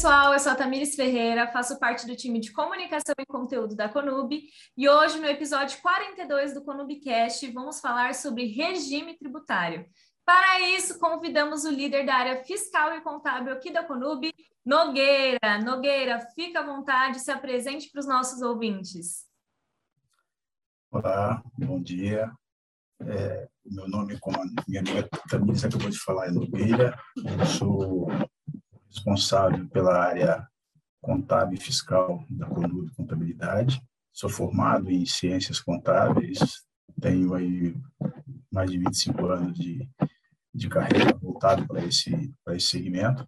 pessoal, eu sou a Tamires Ferreira, faço parte do time de comunicação e conteúdo da Conub e hoje no episódio 42 do Conubcast vamos falar sobre regime tributário. Para isso, convidamos o líder da área fiscal e contábil aqui da Conub, Nogueira. Nogueira, fica à vontade, se apresente para os nossos ouvintes. Olá, bom dia. É, meu nome, como a minha amiga Tamires acabou de falar, é Nogueira. Eu sou responsável pela área contábil e fiscal da Conub Contabilidade. Sou formado em ciências contábeis, tenho aí mais de 25 anos de, de carreira voltado para esse, para esse segmento.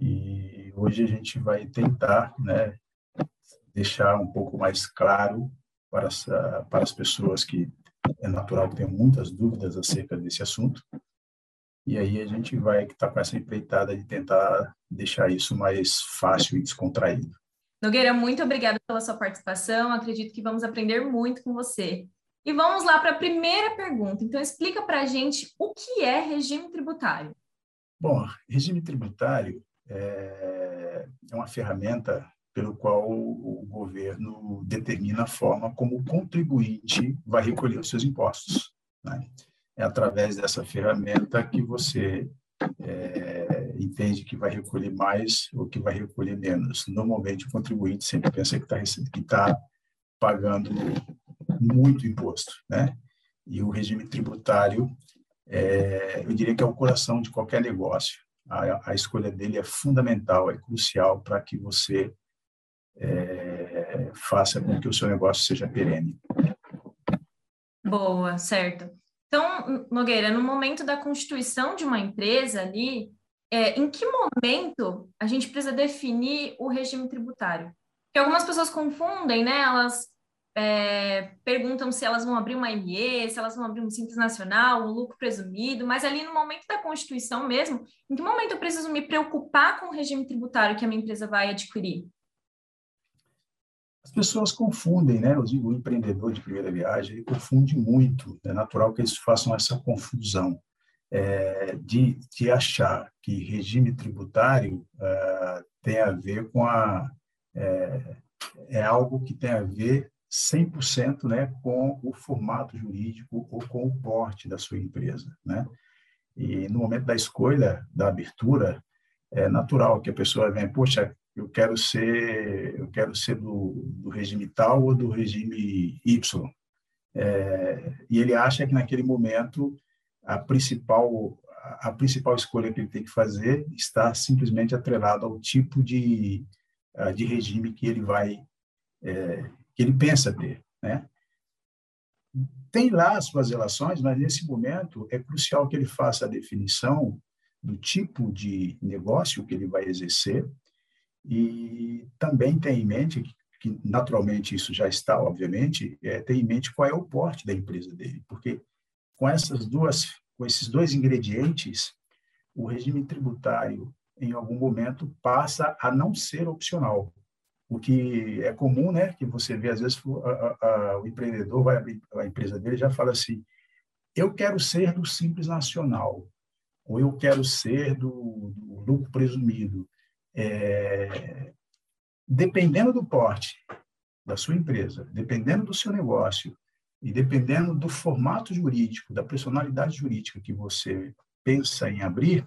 E hoje a gente vai tentar né, deixar um pouco mais claro para as, para as pessoas que é natural que tenham muitas dúvidas acerca desse assunto, e aí a gente vai estar tá com essa empreitada de tentar deixar isso mais fácil e descontraído. Nogueira, muito obrigada pela sua participação. Acredito que vamos aprender muito com você. E vamos lá para a primeira pergunta. Então, explica para a gente o que é regime tributário. Bom, regime tributário é, é uma ferramenta pelo qual o governo determina a forma como o contribuinte vai recolher os seus impostos. Né? É através dessa ferramenta que você é, entende que vai recolher mais ou que vai recolher menos. Normalmente, o contribuinte sempre pensa que está que tá pagando muito imposto, né? E o regime tributário, é, eu diria que é o coração de qualquer negócio. A, a escolha dele é fundamental, é crucial para que você é, faça com que o seu negócio seja perene. Boa, certo. Então, Nogueira, no momento da constituição de uma empresa ali, é, em que momento a gente precisa definir o regime tributário? Porque algumas pessoas confundem, né? Elas é, perguntam se elas vão abrir uma ME, se elas vão abrir um simples nacional, um lucro presumido, mas ali no momento da constituição mesmo, em que momento eu preciso me preocupar com o regime tributário que a minha empresa vai adquirir? As pessoas confundem, né? O empreendedor de primeira viagem, ele confunde muito. É natural que eles façam essa confusão é, de, de achar que regime tributário é, tem a ver com a... É, é algo que tem a ver 100% né, com o formato jurídico ou com o porte da sua empresa, né? E no momento da escolha, da abertura, é natural que a pessoa venha, poxa, eu quero ser eu quero ser do, do regime tal ou do regime Y. É, e ele acha que naquele momento a principal a principal escolha que ele tem que fazer está simplesmente atrelada ao tipo de de regime que ele vai é, que ele pensa ter né? Tem lá as suas relações mas nesse momento é crucial que ele faça a definição do tipo de negócio que ele vai exercer e também tem em mente que naturalmente isso já está, obviamente, é, tem em mente qual é o porte da empresa dele, porque com essas duas, com esses dois ingredientes, o regime tributário em algum momento passa a não ser opcional. O que é comum, né, que você vê às vezes a, a, o empreendedor vai abrir a empresa dele já fala assim: eu quero ser do simples nacional, ou eu quero ser do, do lucro presumido é, dependendo do porte da sua empresa, dependendo do seu negócio e dependendo do formato jurídico, da personalidade jurídica que você pensa em abrir,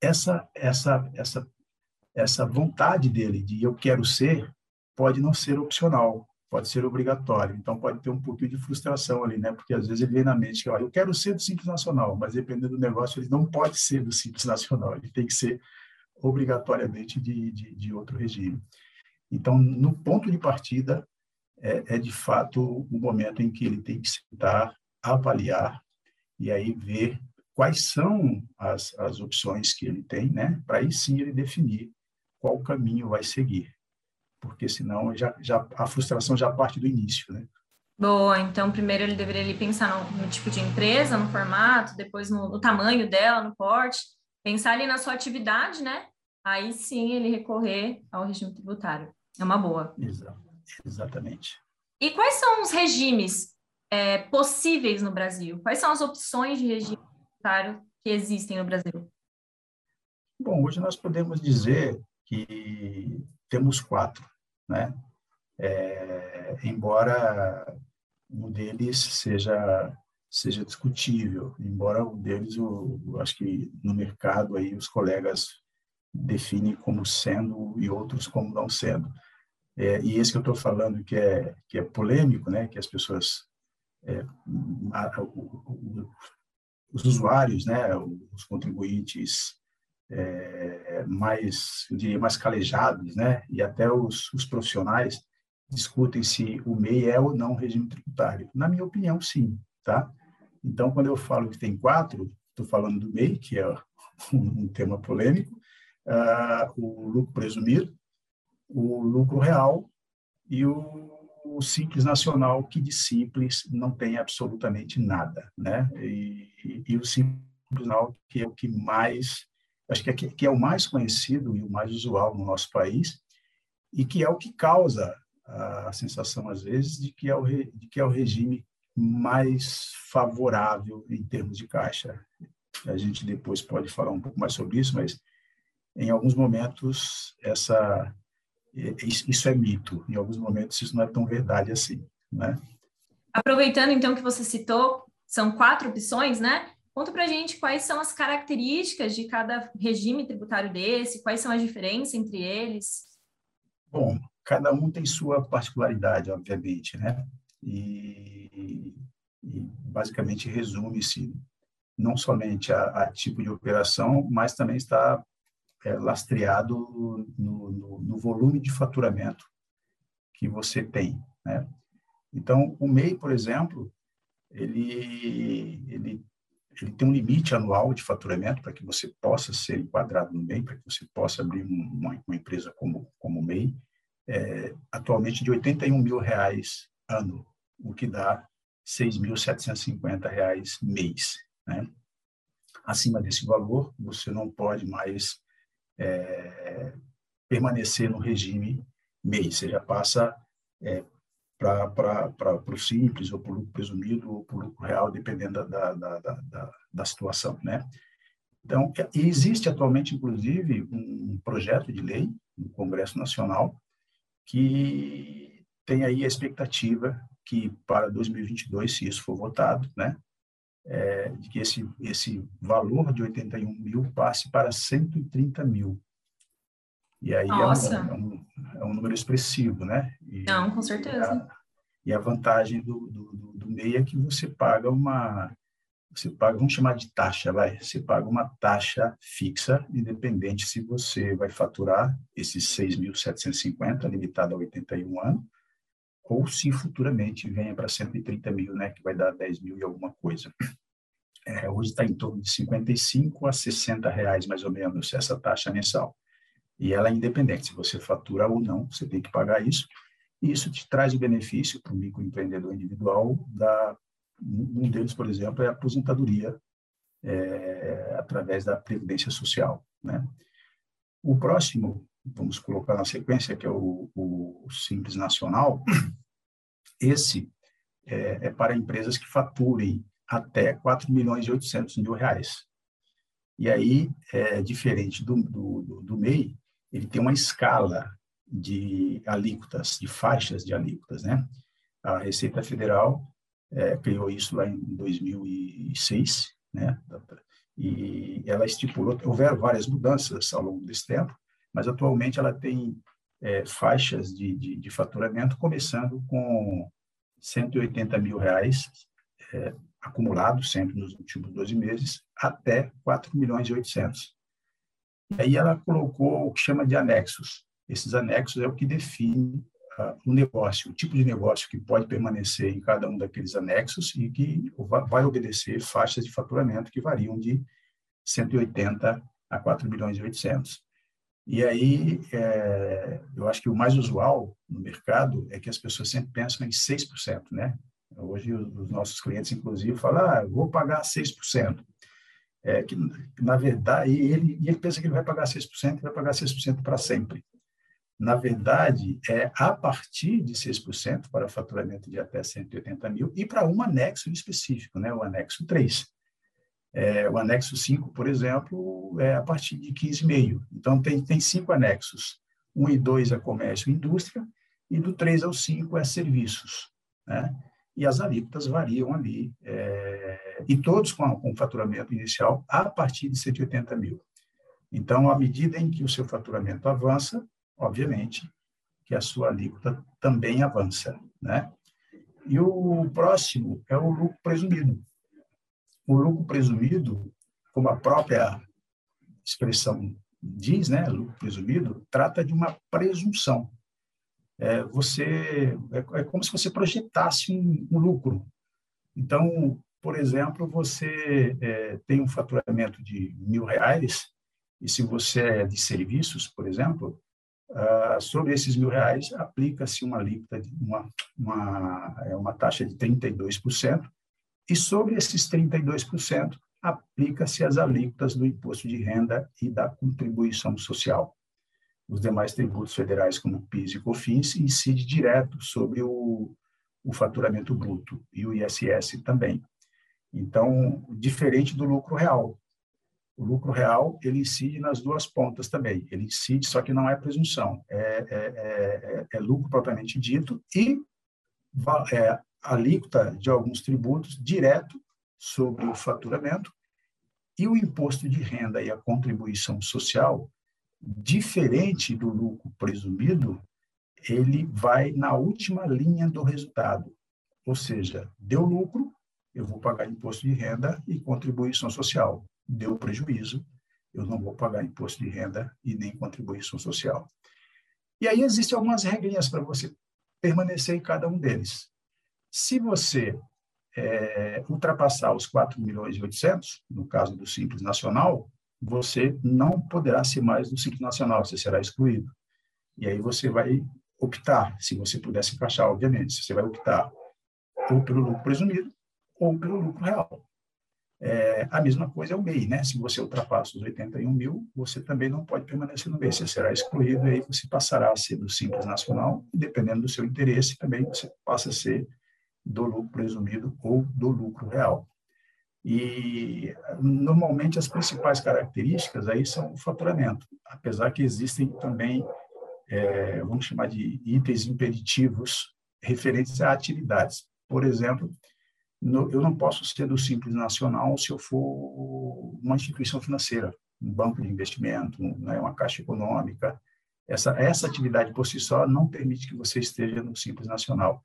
essa essa essa essa vontade dele de eu quero ser pode não ser opcional, pode ser obrigatório. Então pode ter um pouquinho de frustração ali, né? Porque às vezes ele vem na mente que eu quero ser do Simples Nacional, mas dependendo do negócio ele não pode ser do Simples Nacional, ele tem que ser obrigatoriamente de, de, de outro regime. Então, no ponto de partida, é, é, de fato o momento em que ele tem que sentar, avaliar e aí ver quais são as, as opções que ele tem, né? Para aí sim ele definir qual caminho vai seguir, porque senão já, já a frustração já parte do início, né? Boa, então primeiro ele deveria pensar no, no, tipo de empresa, no formato, depois no, no tamanho dela, no porte, pensar ali na sua atividade, né? Aí sim ele recorrer ao regime tributário. É uma boa. Exatamente. E quais são os regimes é, possíveis no Brasil? Quais são as opções de regime tributário que existem no Brasil? Bom, hoje nós podemos dizer que temos quatro, né? É, embora um deles seja seja discutível, embora um deles, eu, eu acho que no mercado aí os colegas definem como sendo e outros como não sendo. É, e esse que eu estou falando que é que é polêmico, né? Que as pessoas, é, a, o, os usuários, né? Os contribuintes é, mais, eu diria, mais calejados, né? E até os, os profissionais discutem se o MEI é ou não regime tributário. Na minha opinião, sim, tá? Então, quando eu falo que tem quatro, estou falando do MEI, que é um, tema polêmico, uh, o lucro presumido, o lucro real e o, o, simples nacional, que de simples não tem absolutamente nada, né? E, e, e o simples nacional, que é o que mais, acho que é, que é o mais conhecido e o mais usual no nosso país, e que é o que causa a sensação, às vezes, de que é o, de que é o regime mais favorável em termos de caixa. A gente depois pode falar um pouco mais sobre isso, mas em alguns momentos essa isso é mito, em alguns momentos isso não é tão verdade assim, né? Aproveitando então que você citou, são quatro opções, né? Conta para gente quais são as características de cada regime tributário desse, quais são as diferenças entre eles. Bom, cada um tem sua particularidade, obviamente, né? E, e basicamente resume-se não somente a, a, tipo de operação, mas também está é, lastreado no, no, no, volume de faturamento que você tem, né? Então, o MEI, por exemplo, ele, ele, ele tem um limite anual de faturamento para que você possa ser enquadrado no MEI, para que você possa abrir uma, uma empresa como, como MEI, é, atualmente de 81 mil reais ano, o que dá 6.750 reais mês. Né? Acima desse valor, você não pode mais é, permanecer no regime mês, você já passa é, para o simples, ou para o lucro presumido, ou para o lucro real, dependendo da, da, da, da, da situação. Né? Então, existe atualmente, inclusive, um projeto de lei no Congresso Nacional que tem aí a expectativa que para 2022, se isso for votado, né, é, de que esse, esse valor de 81 mil passe para 130 mil. E aí é um, é, um, é um, número expressivo, né? E, Não, com certeza. E a, e a vantagem do, do, do, do MEI é que você paga uma, você paga, vamos chamar de taxa, vai, você paga uma taxa fixa, independente se você vai faturar esses 6.750, limitado a 81 anos, ou se futuramente venha para 130 mil, né, que vai dar 10 mil e alguma coisa. É, hoje está em torno de 55 a 60 reais, mais ou menos, essa taxa mensal. E ela é independente, se você fatura ou não, você tem que pagar isso. E isso te traz o benefício para o microempreendedor individual da um deles, por exemplo, é a aposentadoria é, através da previdência social. Né? O próximo, vamos colocar na sequência, que é o, o Simples Nacional, esse é, é, para empresas que faturem até 4 milhões e 800 mil reais. E aí, é diferente do, do, do MEI, ele tem uma escala de alíquotas, de faixas de alíquotas, né? A Receita Federal é, criou isso lá em 2006, né? E ela estipulou, houveram várias mudanças ao longo desse tempo, mas atualmente ela tem é, faixas de, de, de, faturamento começando com 180 mil reais é, acumulados sempre nos últimos 12 meses até 4 milhões e 800. E aí ela colocou o que chama de anexos. Esses anexos é o que define o negócio, o tipo de negócio que pode permanecer em cada um daqueles anexos e que vai obedecer faixas de faturamento que variam de 180 a 4 milhões e 800. E aí, é, eu acho que o mais usual no mercado é que as pessoas sempre pensam em 6%, né? Hoje, os nossos clientes, inclusive, falam, ah, vou pagar 6%. É, que, na verdade, ele, ele pensa que ele vai pagar 6% e vai pagar 6% para sempre na verdade, é a partir de 6% para faturamento de até 180 mil e para um anexo específico, né, o anexo 3. É, o anexo 5, por exemplo, é a partir de 15,5. Então, tem, tem cinco anexos. 1 e 2 é comércio e indústria, e do 3 ao 5 é serviços. Né? E as alíquotas variam ali, é, e todos com, com faturamento inicial a partir de 180 mil. Então, à medida em que o seu faturamento avança, obviamente, que a sua alíquota também avança, né? E o próximo é o lucro presumido. O lucro presumido, como a própria expressão diz, né, lucro presumido, trata de uma presunção. É, você é, é como se você projetasse um, um lucro. Então, por exemplo, você é, tem um faturamento de mil reais e se você é de serviços, por exemplo, sobre esses mil reais aplica-se uma alíquota, uma, uma, é uma taxa de 32%, e sobre esses 32% aplica-se as alíquotas do imposto de renda e da contribuição social. Os demais tributos federais, como PIS e COFINS, incide direto sobre o, o faturamento bruto e o ISS também. Então, diferente do lucro real, o lucro real ele incide nas duas pontas também. Ele incide, só que não é presunção, é, é, é, é lucro propriamente dito e é, alíquota de alguns tributos direto sobre o faturamento e o imposto de renda e a contribuição social, diferente do lucro presumido, ele vai na última linha do resultado. Ou seja, deu lucro, eu vou pagar imposto de renda e contribuição social deu prejuízo, eu não vou pagar imposto de renda e nem contribuição social. E aí existem algumas regrinhas para você permanecer em cada um deles. Se você é, ultrapassar os 4 milhões e 800, no caso do Simples Nacional, você não poderá ser mais do Simples Nacional, você será excluído. E aí você vai optar, se você pudesse encaixar, obviamente, você vai optar ou pelo lucro presumido ou pelo lucro real. É, a mesma coisa é o MEI, né? Se você ultrapassa os 81 mil, você também não pode permanecer no MEI, você será excluído e aí você passará a ser do Simples Nacional, e dependendo do seu interesse, também você passa a ser do lucro presumido ou do lucro real. E normalmente as principais características aí são o faturamento, apesar que existem também, é, vamos chamar de itens impeditivos referentes a atividades. Por exemplo, no, eu não posso ser do Simples Nacional se eu for uma instituição financeira, um banco de investimento, né, uma caixa econômica. Essa, essa atividade por si só não permite que você esteja no Simples Nacional.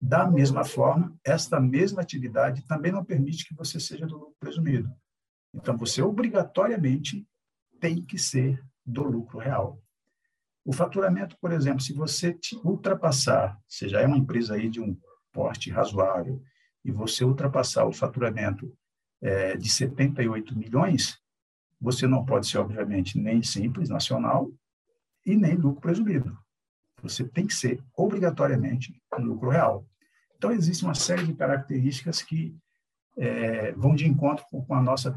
Da mesma forma, esta mesma atividade também não permite que você seja do lucro presumido. Então, você obrigatoriamente tem que ser do lucro real. O faturamento, por exemplo, se você ultrapassar, você já é uma empresa aí de um porte razoável, e você ultrapassar o faturamento é, de 78 milhões, você não pode ser, obviamente, nem simples nacional e nem lucro presumido. Você tem que ser, obrigatoriamente, um lucro real. Então, existe uma série de características que é, vão de encontro com, a nossa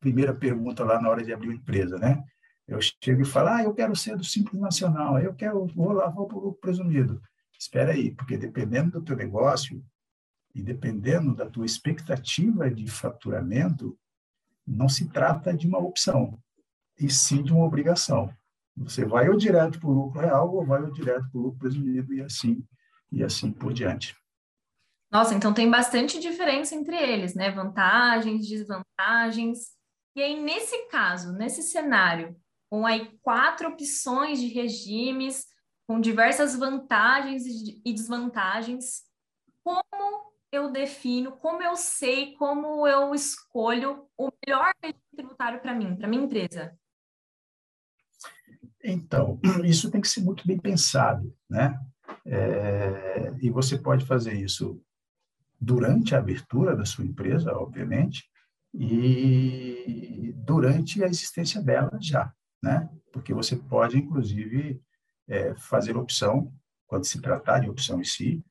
primeira pergunta lá na hora de abrir uma empresa, né? Eu chego e falo, ah, eu quero ser do Simples Nacional, eu quero, vou lá, vou para o lucro presumido. Espera aí, porque dependendo do teu negócio, e dependendo da tua expectativa de faturamento, não se trata de uma opção, e sim de uma obrigação. Você vai ou direto para o lucro real ou vai ou direto para o lucro presumido e assim e assim por diante. Nossa, então tem bastante diferença entre eles, né? Vantagens, desvantagens. E aí, nesse caso, nesse cenário, com aí quatro opções de regimes, com diversas vantagens e desvantagens, como eu defino, como eu sei, como eu escolho o melhor regime tributário para mim, para minha empresa? Então, isso tem que ser muito bem pensado, né? É, e você pode fazer isso durante a abertura da sua empresa, obviamente, e durante a existência dela já, né? Porque você pode, inclusive, é, fazer opção, quando se tratar de opção em si,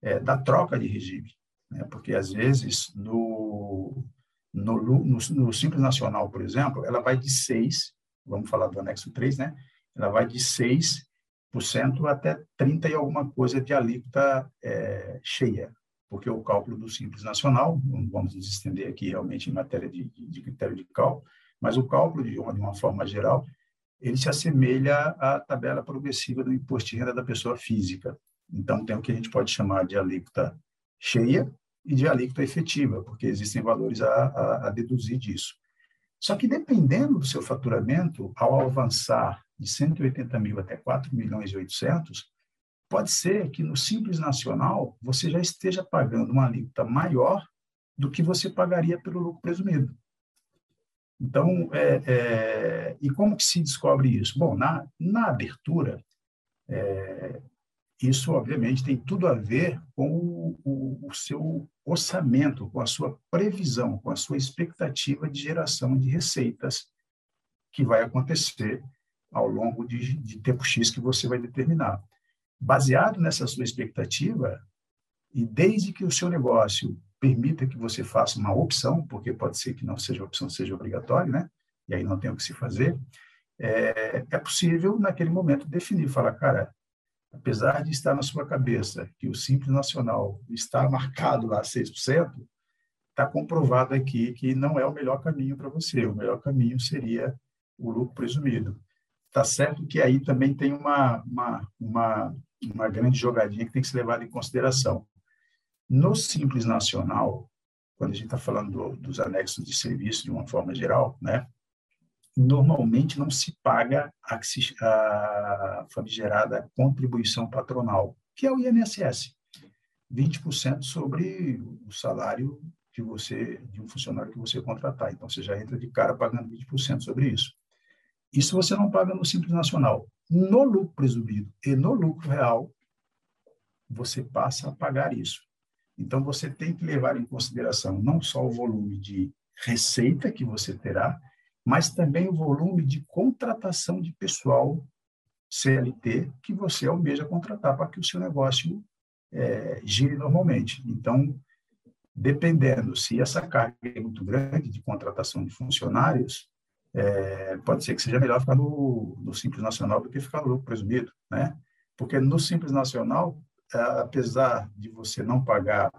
é, da troca de regime né? porque às vezes no, no, no, no, Simples Nacional, por exemplo, ela vai de 6, vamos falar do anexo 3, né? Ela vai de 6% até 30 e alguma coisa de alíquota é, cheia. porque o cálculo do Simples Nacional, não vamos nos estender aqui realmente em matéria de, de, critério de cálculo, mas o cálculo, de uma, de uma forma geral, ele se assemelha à tabela progressiva do imposto de renda da pessoa física. Então, tem o que a gente pode chamar de alíquota cheia e de alíquota efetiva, porque existem valores a, a, a deduzir disso. Só que, dependendo do seu faturamento, ao avançar de 180 mil até 4 milhões e 800, pode ser que no Simples Nacional você já esteja pagando uma alíquota maior do que você pagaria pelo lucro presumido. Então, é, é, e como que se descobre isso? Bom, na, na abertura, é, isso obviamente tem tudo a ver com o, o, o, seu orçamento, com a sua previsão, com a sua expectativa de geração de receitas que vai acontecer ao longo de, de tempo X que você vai determinar. Baseado nessa sua expectativa, e desde que o seu negócio permita que você faça uma opção, porque pode ser que não seja opção, seja obrigatório, né? E aí não tem o que se fazer. É, é possível, naquele momento, definir, falar, cara, apesar de estar na sua cabeça que o Simples Nacional está marcado lá 6%, está comprovado aqui que não é o melhor caminho para você. O melhor caminho seria o lucro presumido. Está certo que aí também tem uma, uma, uma, uma grande jogadinha que tem que ser levada em consideração. No Simples Nacional, quando a gente está falando do, dos anexos de serviço de uma forma geral, né, normalmente não se paga a, a famigerada contribuição patronal, que é o INSS, 20% sobre o salário que você de um funcionário que você contratar. Então você já entra de cara pagando 20% sobre isso. Isso você não paga no Simples Nacional. No lucro presumido e no lucro real, você passa a pagar isso. Então, você tem que levar em consideração não só o volume de receita que você terá, mas também o volume de contratação de pessoal CLT que você almeja contratar para que o seu negócio é, gire normalmente. Então, dependendo se essa carga é muito grande de contratação de funcionários, é, pode ser que seja melhor ficar no, no Simples Nacional do que ficar no lucro presumido, né? Porque no Simples Nacional, apesar de você não pagar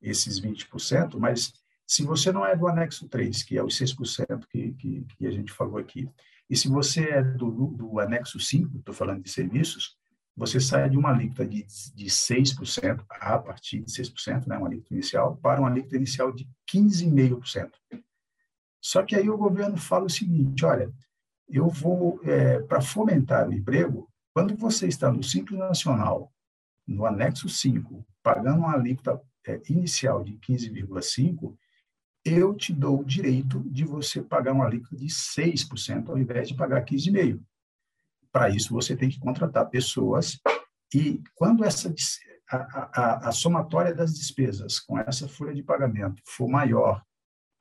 esses 20%, mas se você não é do anexo 3, que é os 6% que, que, que a gente falou aqui, e se você é do, do anexo 5, estou falando de serviços, você sai de uma alíquota de, de 6%, a partir de 6%, né, uma alíquota inicial, para uma alíquota inicial de 15,5%. Só que aí o governo fala o seguinte: olha, eu vou, é, para fomentar o emprego, quando você está no Simples Nacional, no anexo 5, pagando uma alíquota é, inicial de 15,5%, eu te dou o direito de você pagar uma alíquota de 6%, ao invés de pagar 15,5%. Para isso, você tem que contratar pessoas e quando essa a, a, a somatória das despesas com essa folha de pagamento for maior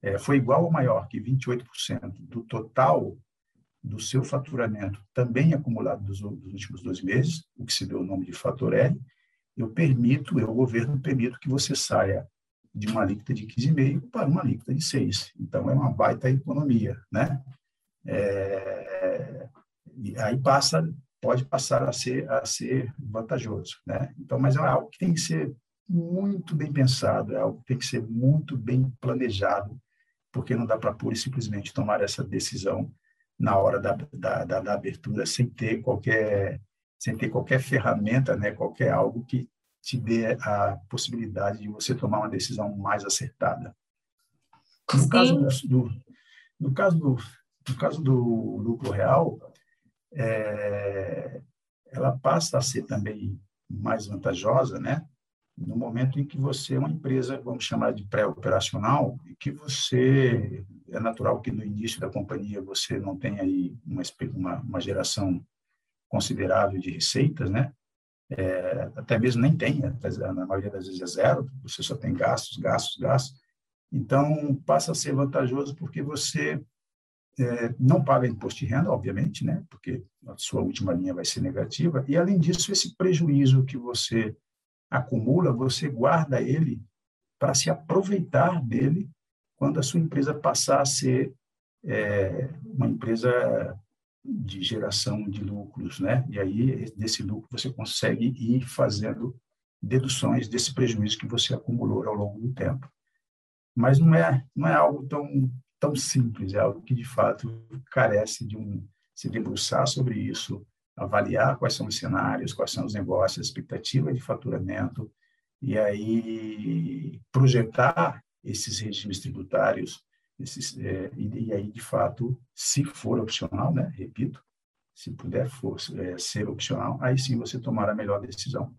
é, foi igual ou maior que 28% do total do seu faturamento, também acumulado dos, dos, últimos dois meses, o que se deu o nome de fator L, eu permito, eu, governo, permito que você saia de uma alíquota de 15,5% para uma alíquota de 6%. Então, é uma baita economia, né? É, e aí passa, pode passar a ser, a ser vantajoso, né? Então, mas é algo que tem que ser muito bem pensado, é algo que tem que ser muito bem planejado porque não dá para pura e simplesmente tomar essa decisão na hora da, da, da, da, abertura sem ter qualquer sem ter qualquer ferramenta, né, qualquer algo que te dê a possibilidade de você tomar uma decisão mais acertada. No Sim. caso do, no caso do no caso do lucro real, é, ela passa a ser também mais vantajosa, né? No momento em que você é uma empresa, vamos chamar de pré-operacional, e que você, é natural que no início da companhia você não tenha aí uma, uma, uma geração considerável de receitas, né? É, até mesmo nem tenha, na maioria das vezes é zero, você só tem gastos, gastos, gastos. Então, passa a ser vantajoso porque você é, não paga imposto de renda, obviamente, né? Porque a sua última linha vai ser negativa. E, além disso, esse prejuízo que você acumula, você guarda ele para se aproveitar dele quando a sua empresa passar a ser é, uma empresa de geração de lucros, né? E aí desse lucro você consegue ir fazendo deduções desse prejuízo que você acumulou ao longo do tempo. Mas não é, não é algo tão, tão simples, é algo que, de fato, carece de um se debruçar sobre isso, avaliar quais são os cenários, quais são os negócios, expectativa de faturamento, e aí projetar esses regimes tributários, esses, é, e, e, aí, de fato, se for opcional, né, repito, se puder for, é, ser opcional, aí sim você tomar a melhor decisão.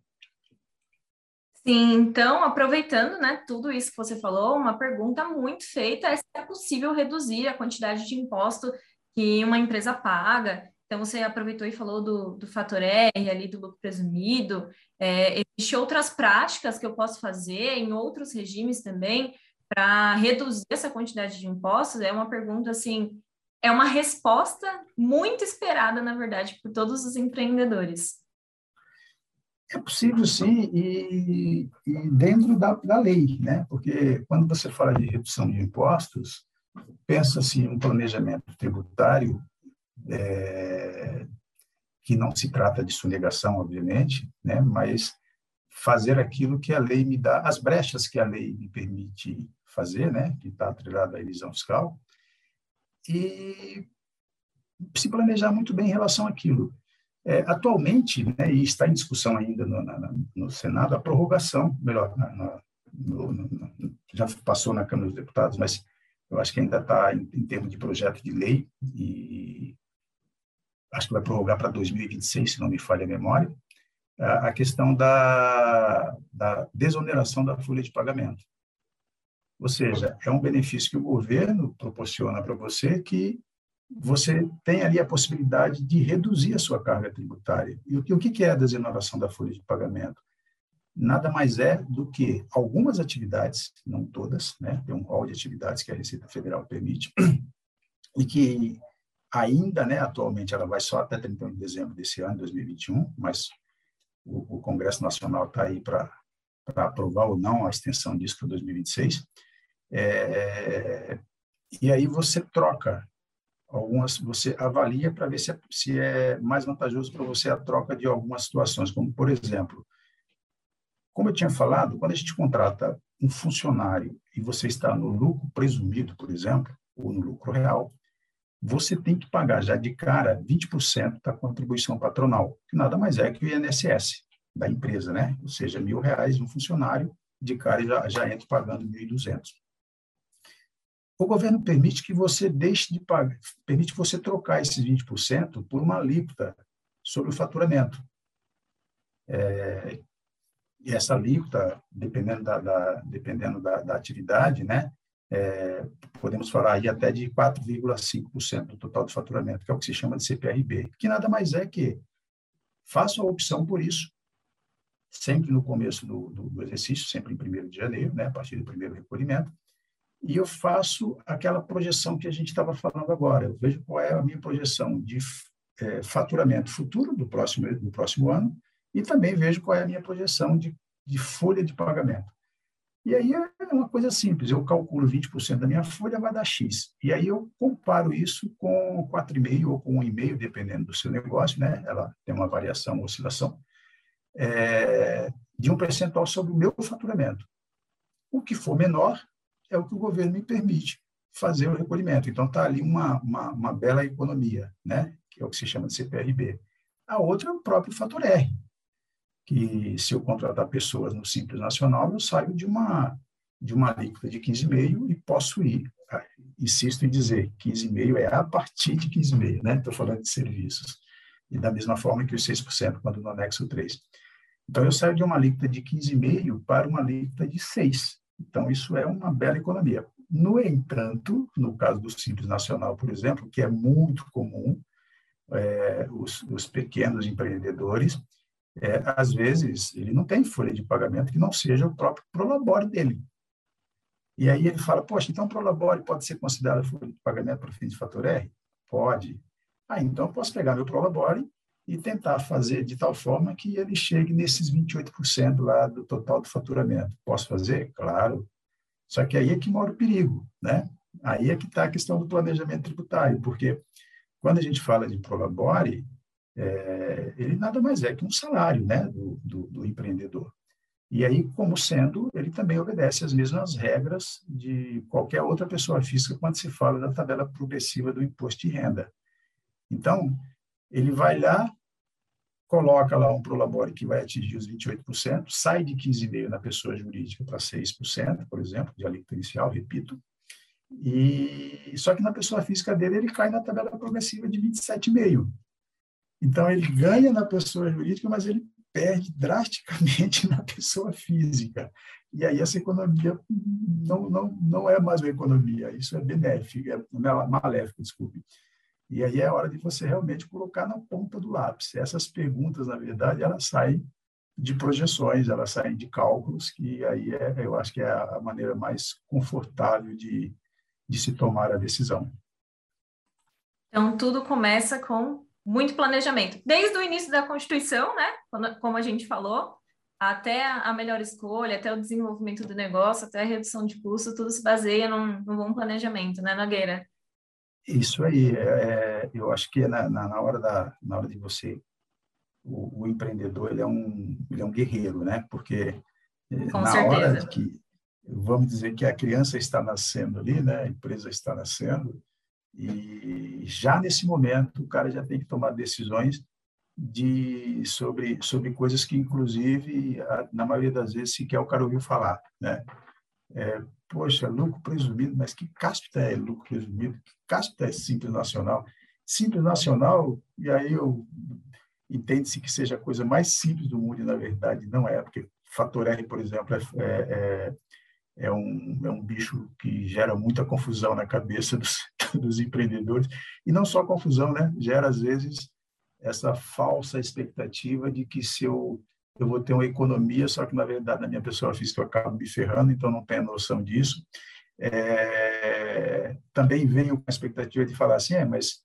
Sim, então, aproveitando né, tudo isso que você falou, uma pergunta muito feita é se é possível reduzir a quantidade de imposto que uma empresa paga. Então, você aproveitou e falou do, do fator R, ali do lucro presumido. É, Existem outras práticas que eu posso fazer em outros regimes também para reduzir essa quantidade de impostos? É uma pergunta, assim, é uma resposta muito esperada, na verdade, por todos os empreendedores. É possível, sim, e, e dentro da, da, lei, né? Porque quando você fala de redução de impostos, pensa-se um planejamento tributário é, que não se trata de sonegação, obviamente, né? Mas fazer aquilo que a lei me dá, as brechas que a lei me permite fazer, né? Que está atrelado à elisão fiscal, e se planejar muito bem em relação àquilo. É, atualmente, né, e está em discussão ainda no, na, no Senado, a prorrogação, melhor, na, na, no, já passou na Câmara dos Deputados, mas eu acho que ainda está em, em termos de projeto de lei, e acho que vai prorrogar para 2026, se não me falha a memória, a questão da, da desoneração da folha de pagamento. Ou seja, é um benefício que o governo proporciona para você que você tem ali a possibilidade de reduzir a sua carga tributária. E o que é a desoneração da folha de pagamento? Nada mais é do que algumas atividades, não todas, né? tem um rol de atividades que a Receita Federal permite, e que ainda, né, atualmente, ela vai só até 31 de dezembro desse ano, 2021, mas o, o Congresso Nacional está aí para aprovar ou não a extensão disso para 2026. É, e aí você troca algumas, você avalia para ver se é, se é mais vantajoso para você a troca de algumas situações, como, por exemplo, como eu tinha falado, quando a gente contrata um funcionário e você está no lucro presumido, por exemplo, ou no lucro real, você tem que pagar já de cara 20% da contribuição patronal, que nada mais é que o INSS da empresa, né? Ou seja, mil reais um funcionário, de cara já, já entra pagando 1.200 o governo permite que você deixe de pagar, permite você trocar esses 20% por uma alíquota sobre o faturamento. É, e essa alíquota, dependendo da, da dependendo da, da, atividade, né, é, podemos falar aí até de 4,5% do total do faturamento, que é o que se chama de CPRB, que nada mais é que faça a opção por isso, sempre no começo do, do, do exercício, sempre em 1 de janeiro, né, a partir do primeiro recolhimento, e eu faço aquela projeção que a gente estava falando agora. Eu vejo qual é a minha projeção de é, faturamento futuro do próximo, do próximo ano e também vejo qual é a minha projeção de, de folha de pagamento. E aí é uma coisa simples, eu calculo 20% da minha folha, vai dar X. E aí eu comparo isso com 4,5 ou com 1,5, dependendo do seu negócio, né? Ela tem uma variação, uma oscilação, é, de um percentual sobre o meu faturamento. O que for menor, é o que o governo me permite fazer o recolhimento. Então, está ali uma, uma, uma, bela economia, né? que é o que se chama de CPRB. A outra é o próprio fator R, que se eu contratar pessoas no Simples Nacional, eu saio de uma, de uma alíquota de 15,5% e posso ir, insisto em dizer, 15,5% é a partir de 15,5%, né? estou falando de serviços. E da mesma forma que os 6%, quando no anexo 3. Então, eu saio de uma alíquota de 15,5% para uma alíquota de 6%. Então, isso é uma bela economia. No entanto, no caso do Simples Nacional, por exemplo, que é muito comum, é, os, os, pequenos empreendedores, é, às vezes, ele não tem folha de pagamento que não seja o próprio Prolabore dele. E aí ele fala, poxa, então o Prolabore pode ser considerado folha de pagamento para fins de fator R? Pode. Ah, então eu posso pegar meu Prolabore e tentar fazer de tal forma que ele chegue nesses 28% lá do total do faturamento. Posso fazer? Claro. Só que aí é que mora o perigo, né? Aí é que está a questão do planejamento tributário, porque quando a gente fala de prolabore, é, ele nada mais é que um salário né, do, do, do, empreendedor. E aí, como sendo, ele também obedece às mesmas regras de qualquer outra pessoa física quando se fala da tabela progressiva do imposto de renda. Então, ele vai lá, coloca lá um prolabore que vai atingir os 28%, sai de 15,5% na pessoa jurídica para 6%, por exemplo, de alíquota inicial, repito, e só que na pessoa física dele ele cai na tabela progressiva de 27,5%. Então, ele ganha na pessoa jurídica, mas ele perde drasticamente na pessoa física. E aí essa economia não, não, não é mais uma economia, isso é benéfico, é maléfico, desculpe. E aí é hora de você realmente colocar na ponta do lápis. Essas perguntas, na verdade, elas saem de projeções, elas saem de cálculos, que aí é, eu acho que é a maneira mais confortável de, de se tomar a decisão. Então, tudo começa com muito planejamento. Desde o início da Constituição, né? Como a gente falou, até a melhor escolha, até o desenvolvimento do negócio, até a redução de custo, tudo se baseia num, num bom planejamento, né, Nogueira? Isso aí, é, é eu acho que na, na, na, hora da, na hora de você, o, o, empreendedor ele é um ele é um guerreiro, né? Porque é, Com na certeza. hora de que vamos dizer que a criança está nascendo ali, né? A empresa está nascendo, e já nesse momento, o cara já tem que tomar decisões de sobre sobre coisas que inclusive na maioria das vezes sequer o cara ouviu falar, né? É, poxa, lucro presumido, mas que cáspita é lucro presumido? Que cáspita é simples nacional? Simples nacional, e aí eu entende-se que seja a coisa mais simples do mundo e na verdade não é, porque fator R, por exemplo, é, é, é um, é um bicho que gera muita confusão na cabeça dos, dos empreendedores. E não só confusão, né? Gera, às vezes, essa falsa expectativa de que se eu, eu vou ter uma economia, só que, na verdade, na minha pessoa física eu acabo me ferrando, então não tenho noção disso. É, também venho com a expectativa de falar assim, é, mas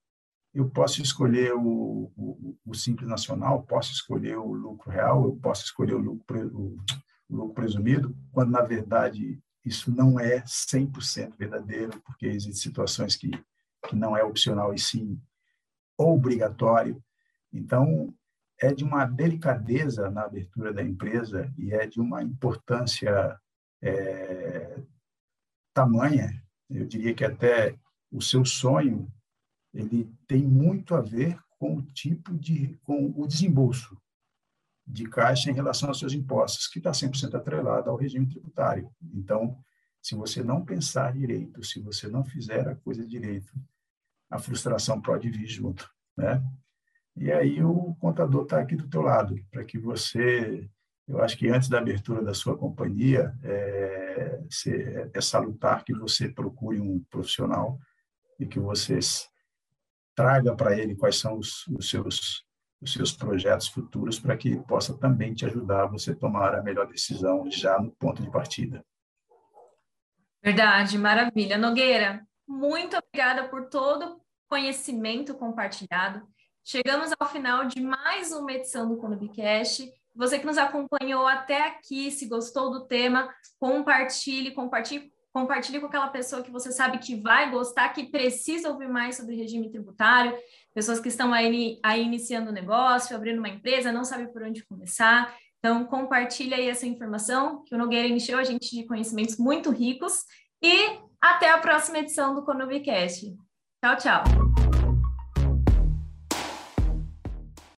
eu posso escolher o, o, o, Simples Nacional, posso escolher o lucro real, eu posso escolher o lucro, o lucro presumido, quando, na verdade, isso não é 100% verdadeiro, porque existem situações que, que não é opcional e sim obrigatório. Então, é de uma delicadeza na abertura da empresa e é de uma importância é, tamanha, eu diria que até o seu sonho ele tem muito a ver com o tipo de com o desembolso de caixa em relação aos seus impostos, que está 100% atrelado ao regime tributário. Então, se você não pensar direito, se você não fizer a coisa direito, a frustração pode vir junto, né? E aí o contador está aqui do teu lado, para que você, eu acho que antes da abertura da sua companhia, é, é salutar que você procure um profissional e que você traga para ele quais são os, os seus os seus projetos futuros para que possa também te ajudar a você tomar a melhor decisão já no ponto de partida. Verdade, maravilha. Nogueira, muito obrigada por todo o conhecimento compartilhado. Chegamos ao final de mais uma edição do Conubicast. Você que nos acompanhou até aqui, se gostou do tema, compartilhe, compartilhe compartilhe com aquela pessoa que você sabe que vai gostar, que precisa ouvir mais sobre regime tributário, pessoas que estão aí, aí iniciando negócio, abrindo uma empresa, não sabe por onde começar. Então, compartilhe aí essa informação, que o Nogueira encheu a gente de conhecimentos muito ricos. E até a próxima edição do Conubicast. Tchau, tchau.